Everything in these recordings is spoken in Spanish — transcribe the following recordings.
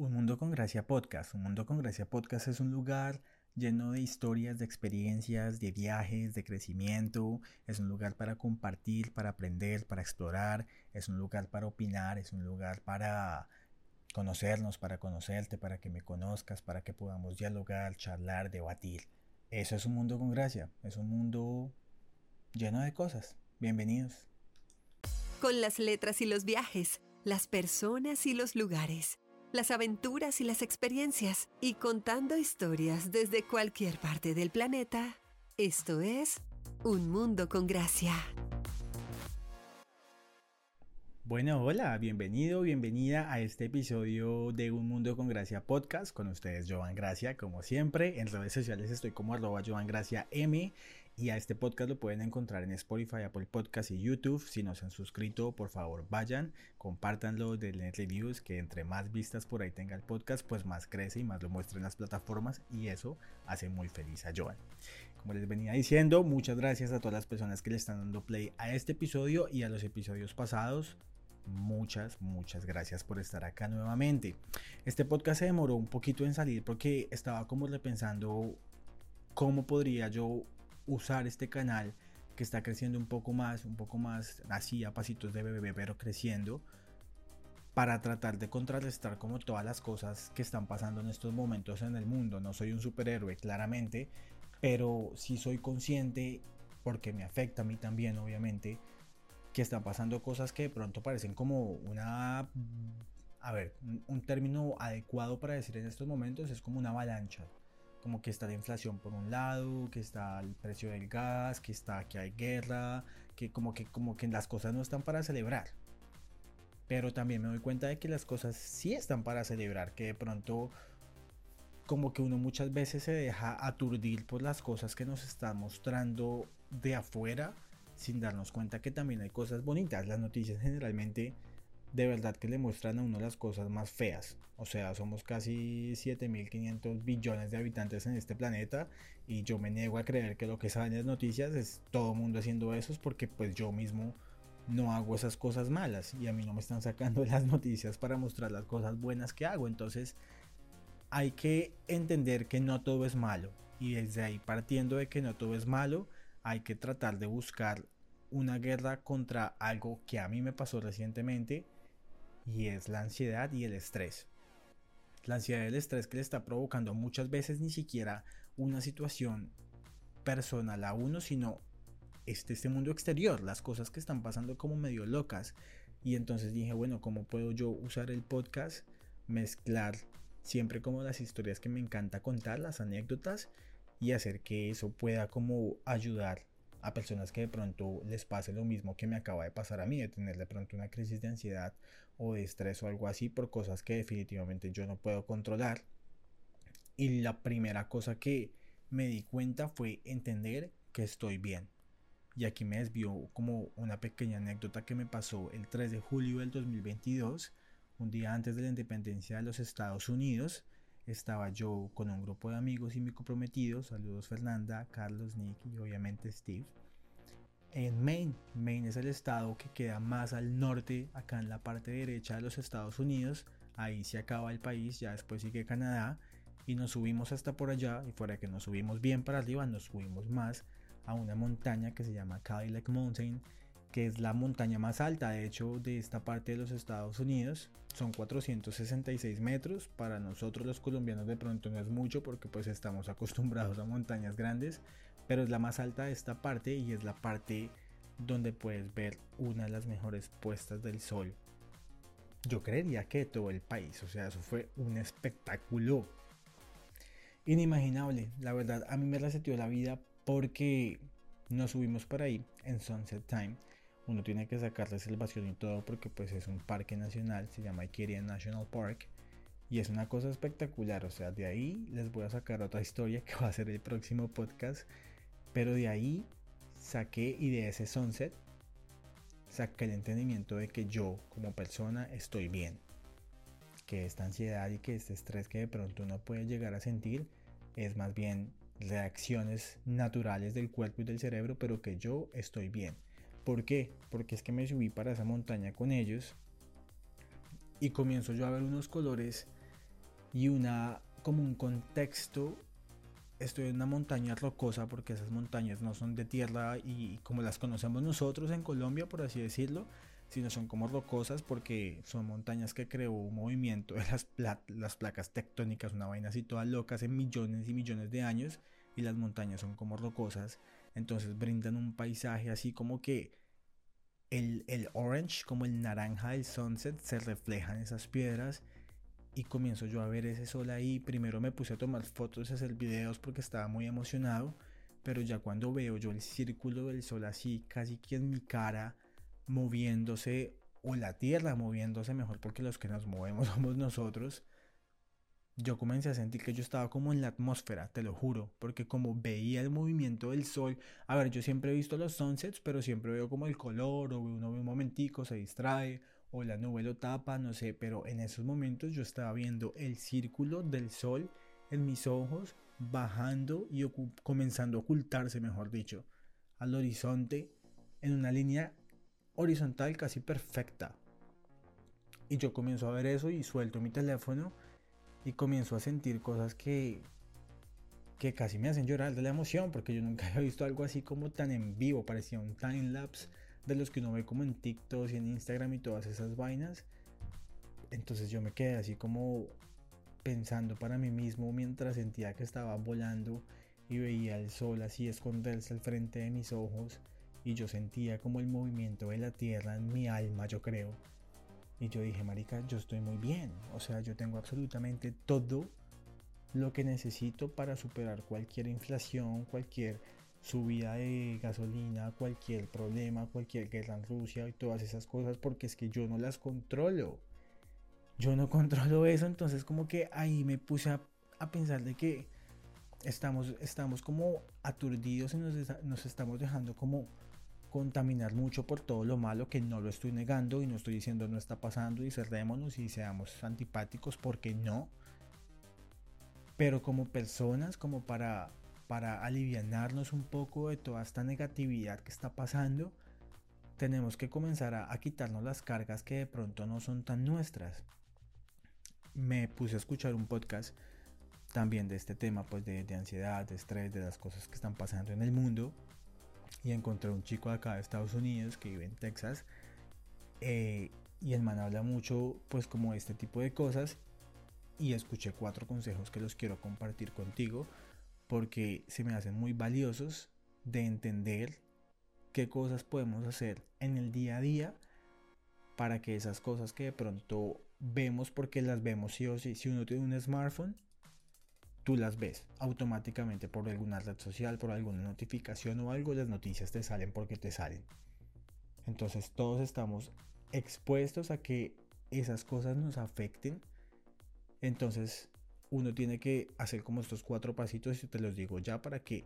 Un Mundo con Gracia Podcast. Un Mundo con Gracia Podcast es un lugar lleno de historias, de experiencias, de viajes, de crecimiento. Es un lugar para compartir, para aprender, para explorar. Es un lugar para opinar, es un lugar para conocernos, para conocerte, para que me conozcas, para que podamos dialogar, charlar, debatir. Eso es un mundo con gracia. Es un mundo lleno de cosas. Bienvenidos. Con las letras y los viajes, las personas y los lugares las aventuras y las experiencias y contando historias desde cualquier parte del planeta. Esto es Un Mundo con Gracia. Bueno, hola, bienvenido, bienvenida a este episodio de Un Mundo con Gracia podcast. Con ustedes, Jovan Gracia, como siempre. En redes sociales estoy como arroba Jovan Gracia M y a este podcast lo pueden encontrar en Spotify, Apple Podcast y YouTube. Si no se han suscrito, por favor vayan, compártanlo, denle reviews, que entre más vistas por ahí tenga el podcast, pues más crece y más lo muestra en las plataformas y eso hace muy feliz a Joan. Como les venía diciendo, muchas gracias a todas las personas que le están dando play a este episodio y a los episodios pasados. Muchas, muchas gracias por estar acá nuevamente. Este podcast se demoró un poquito en salir porque estaba como repensando cómo podría yo usar este canal que está creciendo un poco más, un poco más así a pasitos de bebé, pero creciendo, para tratar de contrarrestar como todas las cosas que están pasando en estos momentos en el mundo. No soy un superhéroe, claramente, pero sí soy consciente, porque me afecta a mí también, obviamente, que están pasando cosas que de pronto parecen como una... A ver, un término adecuado para decir en estos momentos es como una avalancha como que está la inflación por un lado, que está el precio del gas, que está que hay guerra, que como que como que las cosas no están para celebrar. Pero también me doy cuenta de que las cosas sí están para celebrar, que de pronto como que uno muchas veces se deja aturdir por las cosas que nos están mostrando de afuera sin darnos cuenta que también hay cosas bonitas. Las noticias generalmente de verdad que le muestran a uno las cosas más feas. O sea, somos casi 7.500 billones de habitantes en este planeta y yo me niego a creer que lo que salen las noticias es todo el mundo haciendo eso porque pues yo mismo no hago esas cosas malas y a mí no me están sacando las noticias para mostrar las cosas buenas que hago. Entonces hay que entender que no todo es malo y desde ahí partiendo de que no todo es malo hay que tratar de buscar una guerra contra algo que a mí me pasó recientemente y es la ansiedad y el estrés. La ansiedad y el estrés que le está provocando muchas veces ni siquiera una situación personal a uno, sino este, este mundo exterior, las cosas que están pasando como medio locas. Y entonces dije, bueno, ¿cómo puedo yo usar el podcast? Mezclar siempre como las historias que me encanta contar, las anécdotas, y hacer que eso pueda como ayudar a personas que de pronto les pase lo mismo que me acaba de pasar a mí, de tener de pronto una crisis de ansiedad o de estrés o algo así por cosas que definitivamente yo no puedo controlar. Y la primera cosa que me di cuenta fue entender que estoy bien. Y aquí me desvió como una pequeña anécdota que me pasó el 3 de julio del 2022, un día antes de la independencia de los Estados Unidos estaba yo con un grupo de amigos y mi comprometido, saludos Fernanda, Carlos, Nick y obviamente Steve, en Maine. Maine es el estado que queda más al norte, acá en la parte derecha de los Estados Unidos. Ahí se acaba el país, ya después sigue Canadá. Y nos subimos hasta por allá, y fuera que nos subimos bien para arriba, nos subimos más a una montaña que se llama Cadillac Mountain que es la montaña más alta de hecho de esta parte de los Estados Unidos. Son 466 metros. Para nosotros los colombianos de pronto no es mucho porque pues estamos acostumbrados a montañas grandes. Pero es la más alta de esta parte y es la parte donde puedes ver una de las mejores puestas del sol. Yo creería que todo el país. O sea, eso fue un espectáculo inimaginable. La verdad, a mí me reseteó la vida porque nos subimos por ahí en Sunset Time uno tiene que sacar reservación y todo porque pues es un parque nacional, se llama Ikeria National Park y es una cosa espectacular, o sea, de ahí les voy a sacar otra historia que va a ser el próximo podcast, pero de ahí saqué y de ese sunset saqué el entendimiento de que yo como persona estoy bien, que esta ansiedad y que este estrés que de pronto uno puede llegar a sentir es más bien reacciones naturales del cuerpo y del cerebro, pero que yo estoy bien ¿Por qué? Porque es que me subí para esa montaña con ellos y comienzo yo a ver unos colores y una como un contexto estoy en una montaña rocosa porque esas montañas no son de tierra y como las conocemos nosotros en Colombia por así decirlo sino son como rocosas porque son montañas que creó un movimiento de las, placas tectónicas una vaina así toda loca hace millones y millones de años y las montañas son como rocosas entonces brindan un paisaje así como que el, el orange como el naranja del sunset se refleja en esas piedras y comienzo yo a ver ese sol ahí. Primero me puse a tomar fotos y hacer videos porque estaba muy emocionado, pero ya cuando veo yo el círculo del sol así, casi que en mi cara, moviéndose, o la tierra moviéndose mejor porque los que nos movemos somos nosotros, yo comencé a sentir que yo estaba como en la atmósfera, te lo juro, porque como veía el movimiento del sol, a ver, yo siempre he visto los sunsets, pero siempre veo como el color, o uno ve un momentico, se distrae, o la nube lo tapa, no sé, pero en esos momentos yo estaba viendo el círculo del sol en mis ojos bajando y comenzando a ocultarse, mejor dicho, al horizonte en una línea horizontal casi perfecta. Y yo comienzo a ver eso y suelto mi teléfono y comienzo a sentir cosas que que casi me hacen llorar de la emoción porque yo nunca había visto algo así como tan en vivo, parecía un time lapse de los que uno ve como en TikTok y en Instagram y todas esas vainas. Entonces yo me quedé así como pensando para mí mismo mientras sentía que estaba volando y veía el sol así esconderse al frente de mis ojos y yo sentía como el movimiento de la tierra en mi alma, yo creo. Y yo dije, marica, yo estoy muy bien. O sea, yo tengo absolutamente todo lo que necesito para superar cualquier inflación, cualquier subida de gasolina, cualquier problema, cualquier guerra en Rusia y todas esas cosas, porque es que yo no las controlo. Yo no controlo eso, entonces como que ahí me puse a, pensar de que estamos, estamos como aturdidos y nos, nos estamos dejando como contaminar mucho por todo lo malo que no lo estoy negando y no estoy diciendo no está pasando y cerrémonos y seamos antipáticos porque no. Pero como personas, como para para aliviarnos un poco de toda esta negatividad que está pasando, tenemos que comenzar a, quitarnos las cargas que de pronto no son tan nuestras. Me puse a escuchar un podcast también de este tema, pues de, ansiedad, de estrés, de las cosas que están pasando en el mundo. Y encontré un chico acá de Estados Unidos que vive en Texas. Eh, y el man habla mucho, pues como este tipo de cosas. Y escuché cuatro consejos que los quiero compartir contigo porque se me hacen muy valiosos de entender qué cosas podemos hacer en el día a día para que esas cosas que de pronto vemos porque las vemos sí o sí, si uno tiene un smartphone, tú las ves automáticamente por alguna red social, por alguna notificación o algo, las noticias te salen porque te salen. Entonces todos estamos expuestos a que esas cosas nos afecten. Entonces uno tiene que hacer como estos cuatro pasitos y te los digo ya para que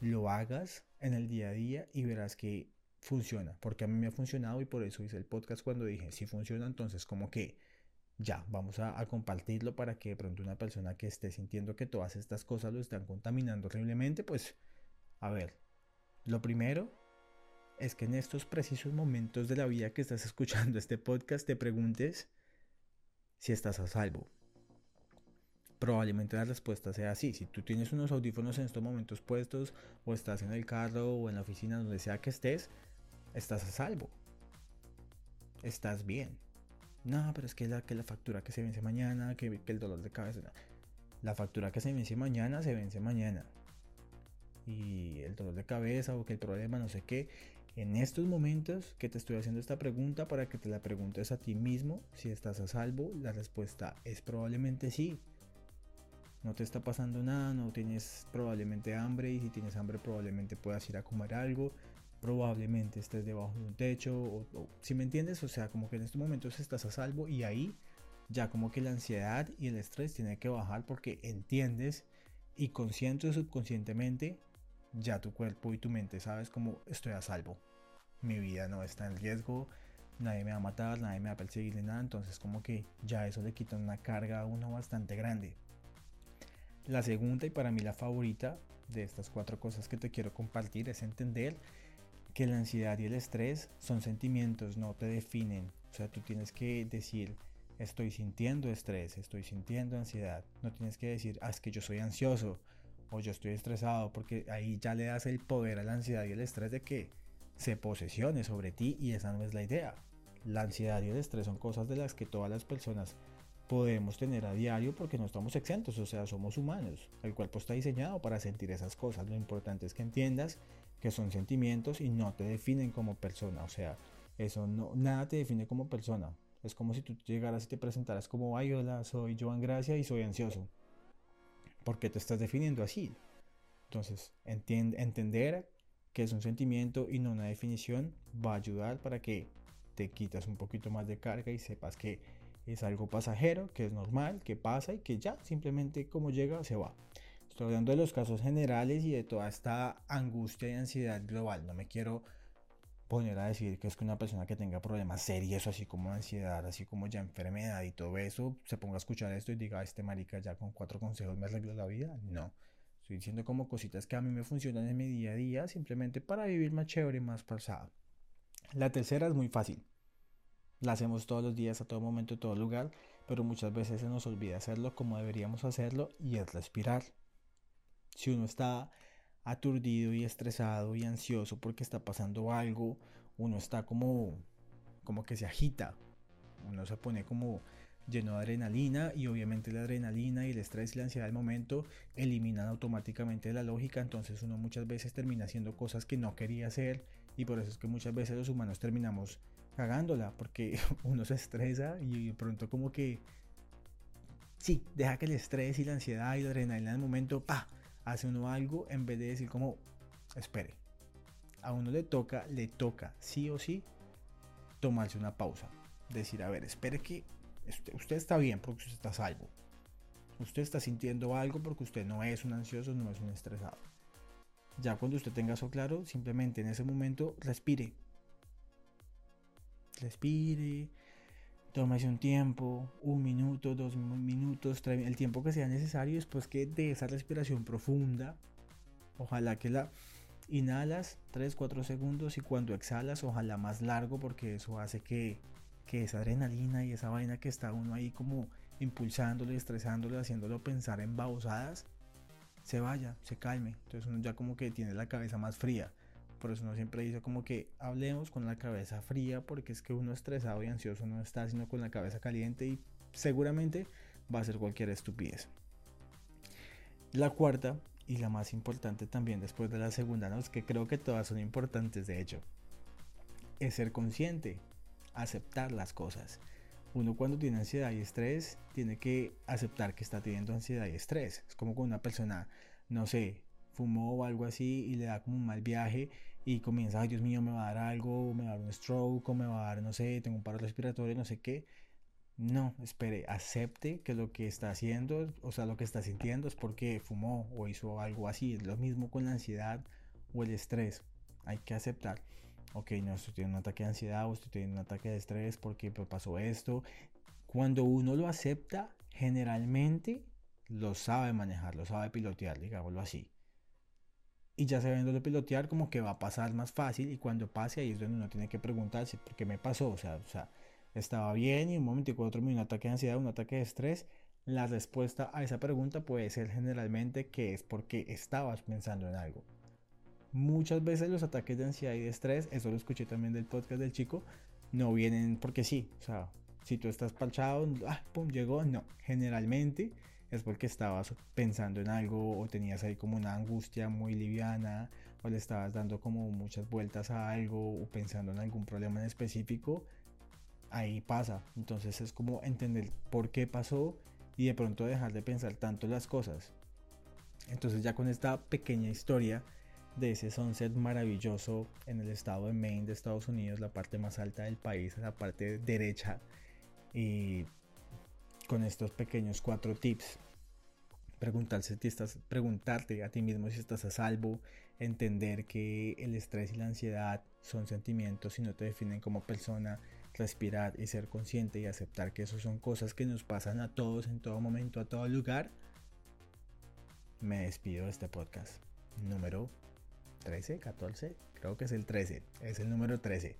lo hagas en el día a día y verás que funciona, porque a mí me ha funcionado y por eso hice el podcast cuando dije si funciona, entonces como que ya, vamos a, compartirlo para que de pronto una persona que esté sintiendo que todas estas cosas lo están contaminando horriblemente, pues a ver, lo primero es que en estos precisos momentos de la vida que estás escuchando este podcast te preguntes si estás a salvo, probablemente la respuesta sea sí. Si tú tienes unos audífonos en estos momentos puestos o estás en el carro o en la oficina, donde sea que estés, estás a salvo. Estás bien. No, pero es que la, que la factura que se vence mañana, que, el dolor de cabeza. La factura que se vence mañana, se vence mañana. Y el dolor de cabeza o que el problema, no sé qué. En estos momentos que te estoy haciendo esta pregunta para que te la preguntes a ti mismo si estás a salvo, la respuesta es probablemente sí no te está pasando nada, no tienes probablemente hambre y si tienes hambre probablemente puedas ir a comer algo, probablemente estés debajo de un techo, o, si me entiendes, o sea, como que en estos momentos estás a salvo y ahí ya como que la ansiedad y el estrés tiene que bajar porque entiendes y consciente subconscientemente ya tu cuerpo y tu mente sabes como estoy a salvo. Mi vida no está en riesgo, nadie me va a matar, nadie me va a perseguir ni nada, entonces como que ya eso le quita una carga a uno bastante grande. La segunda y para mí la favorita de estas cuatro cosas que te quiero compartir es entender que la ansiedad y el estrés son sentimientos, no te definen. O sea, tú tienes que decir, estoy sintiendo estrés, estoy sintiendo ansiedad. No tienes que decir, ah, es que yo soy ansioso o yo estoy estresado, porque ahí ya le das el poder a la ansiedad y el estrés de que se posesione sobre ti y esa no es la idea. La ansiedad y el estrés son cosas de las que todas las personas podemos tener a diario porque no estamos exentos, o sea, somos humanos. El cuerpo está diseñado para sentir esas cosas. Lo importante es que entiendas que son sentimientos y no te definen como persona, o sea, eso no nada te define como persona. Es como si tú llegaras y te presentaras como, ay, hola, soy Joan Gracia y soy ansioso. ¿Por qué te estás definiendo así? Entonces, entender que es un sentimiento y no una definición va a ayudar para que te quitas un poquito más de carga y sepas que es algo pasajero, que es normal, que pasa y que ya simplemente como llega se va. Estoy hablando de los casos generales y de toda esta angustia y ansiedad global. No me quiero poner a decir que es que una persona que tenga problemas serios, así como ansiedad, así como ya enfermedad y todo eso, se ponga a escuchar esto y diga, este marica ya con cuatro consejos me arregló la vida. No. Estoy diciendo como cositas que a mí me funcionan en mi día a día, simplemente para vivir más chévere y más pasado. La tercera es muy fácil. La hacemos todos los días, a todo momento, en todo lugar, pero muchas veces se nos olvida hacerlo como deberíamos hacerlo y es respirar. Si uno está aturdido y estresado y ansioso porque está pasando algo, uno está como como que se agita, uno se pone como lleno de adrenalina y obviamente la adrenalina y el estrés y la ansiedad del momento eliminan automáticamente la lógica, entonces uno muchas veces termina haciendo cosas que no quería hacer y por eso es que muchas veces los humanos terminamos cagándola porque uno se estresa y de pronto como que sí, deja que el estrés y la ansiedad y la adrenalina del momento pa hace uno algo en vez de decir como espere. A uno le toca, le toca sí o sí tomarse una pausa. Decir, a ver, espere que Usted, está bien porque usted está salvo. Usted está sintiendo algo porque usted no es un ansioso, no es un estresado. Ya cuando usted tenga eso claro, simplemente en ese momento respire. Respire, tómese un tiempo, un minuto, dos minutos, el tiempo que sea necesario después que de esa respiración profunda, ojalá que la inhalas 3-4 segundos y cuando exhalas, ojalá más largo porque eso hace que que esa adrenalina y esa vaina que está uno ahí como impulsándolo y estresándolo, haciéndolo pensar en babosadas, se vaya, se calme. Entonces uno ya como que tiene la cabeza más fría. Por eso uno siempre dice como que hablemos con la cabeza fría porque es que uno estresado y ansioso no está sino con la cabeza caliente y seguramente va a ser cualquier estupidez. La cuarta y la más importante también después de la segunda, ¿no? es que creo que todas son importantes de hecho, es ser consciente aceptar las cosas. Uno cuando tiene ansiedad y estrés tiene que aceptar que está teniendo ansiedad y estrés. Es como cuando una persona, no sé, fumó o algo así y le da como un mal viaje y comienza, ay Dios mío, me va a dar algo, me va a dar un stroke, o me va a dar, no sé, tengo un paro respiratorio, no sé qué. No, espere, acepte que lo que está haciendo, o sea, lo que está sintiendo es porque fumó o hizo algo así. Es lo mismo con la ansiedad o el estrés. Hay que aceptar ok, no, estoy teniendo un ataque de ansiedad o estoy teniendo un ataque de estrés porque pasó esto. Cuando uno lo acepta, generalmente lo sabe manejar, lo sabe pilotear, digámoslo así. Y ya sabiéndolo pilotear, como que va a pasar más fácil. Y cuando pase, ahí es donde uno tiene que preguntarse por qué me pasó. O sea, o sea estaba bien y un momento y cuatro me un ataque de ansiedad, un ataque de estrés. La respuesta a esa pregunta puede ser generalmente que es porque estabas pensando en algo. Muchas veces los ataques de ansiedad y de estrés, eso lo escuché también del podcast del chico, no vienen porque sí. O sea, si tú estás palchado, ah, pum, llegó. No, generalmente es porque estabas pensando en algo o tenías ahí como una angustia muy liviana o le estabas dando como muchas vueltas a algo o pensando en algún problema en específico. Ahí pasa. Entonces es como entender por qué pasó y de pronto dejar de pensar tanto las cosas. Entonces ya con esta pequeña historia de ese sunset maravilloso en el estado de Maine de Estados Unidos, la parte más alta del país, la parte derecha. Y con estos pequeños cuatro tips, preguntarse si estás, preguntarte a ti mismo si estás a salvo, entender que el estrés y la ansiedad son sentimientos y no te definen como persona, respirar y ser consciente y aceptar que eso son cosas que nos pasan a todos en todo momento, a todo lugar. Me despido de este podcast número 13, 14, creo que es el 13, es el número 13.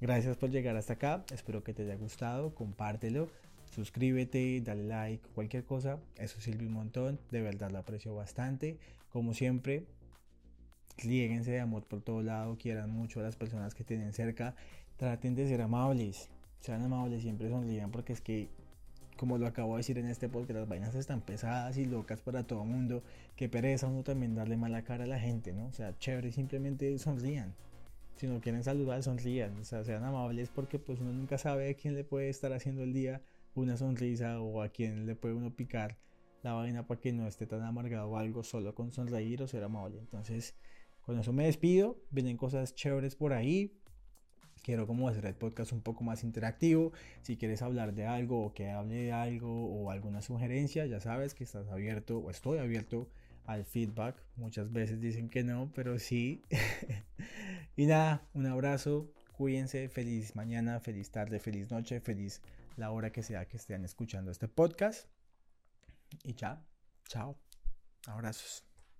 Gracias por llegar hasta acá, espero que te haya gustado, compártelo, suscríbete, dale like, cualquier cosa, eso sirve un montón, de verdad lo aprecio bastante. Como siempre, líguense de amor por todo lado, quieran mucho a las personas que tienen cerca, traten de ser amables, sean amables, siempre sonrían porque es que como lo acabo de decir en este podcast, las vainas están pesadas y locas para todo el mundo. Que pereza uno también darle mala cara a la gente, ¿no? O sea, chévere, simplemente sonrían. Si no quieren saludar, sonrían. O sea, sean amables porque pues uno nunca sabe a quién le puede estar haciendo el día una sonrisa o a quién le puede uno picar la vaina para que no esté tan amargado o algo solo con sonreír o ser amable. Entonces, con eso me despido. Vienen cosas chéveres por ahí. Quiero como hacer el podcast un poco más interactivo. Si quieres hablar de algo o que hable de algo o alguna sugerencia, ya sabes que estás abierto o estoy abierto al feedback. Muchas veces dicen que no, pero sí. y nada, un abrazo. Cuídense. Feliz mañana, feliz tarde, feliz noche, feliz la hora que sea que estén escuchando este podcast. Y ya, chao. Abrazos.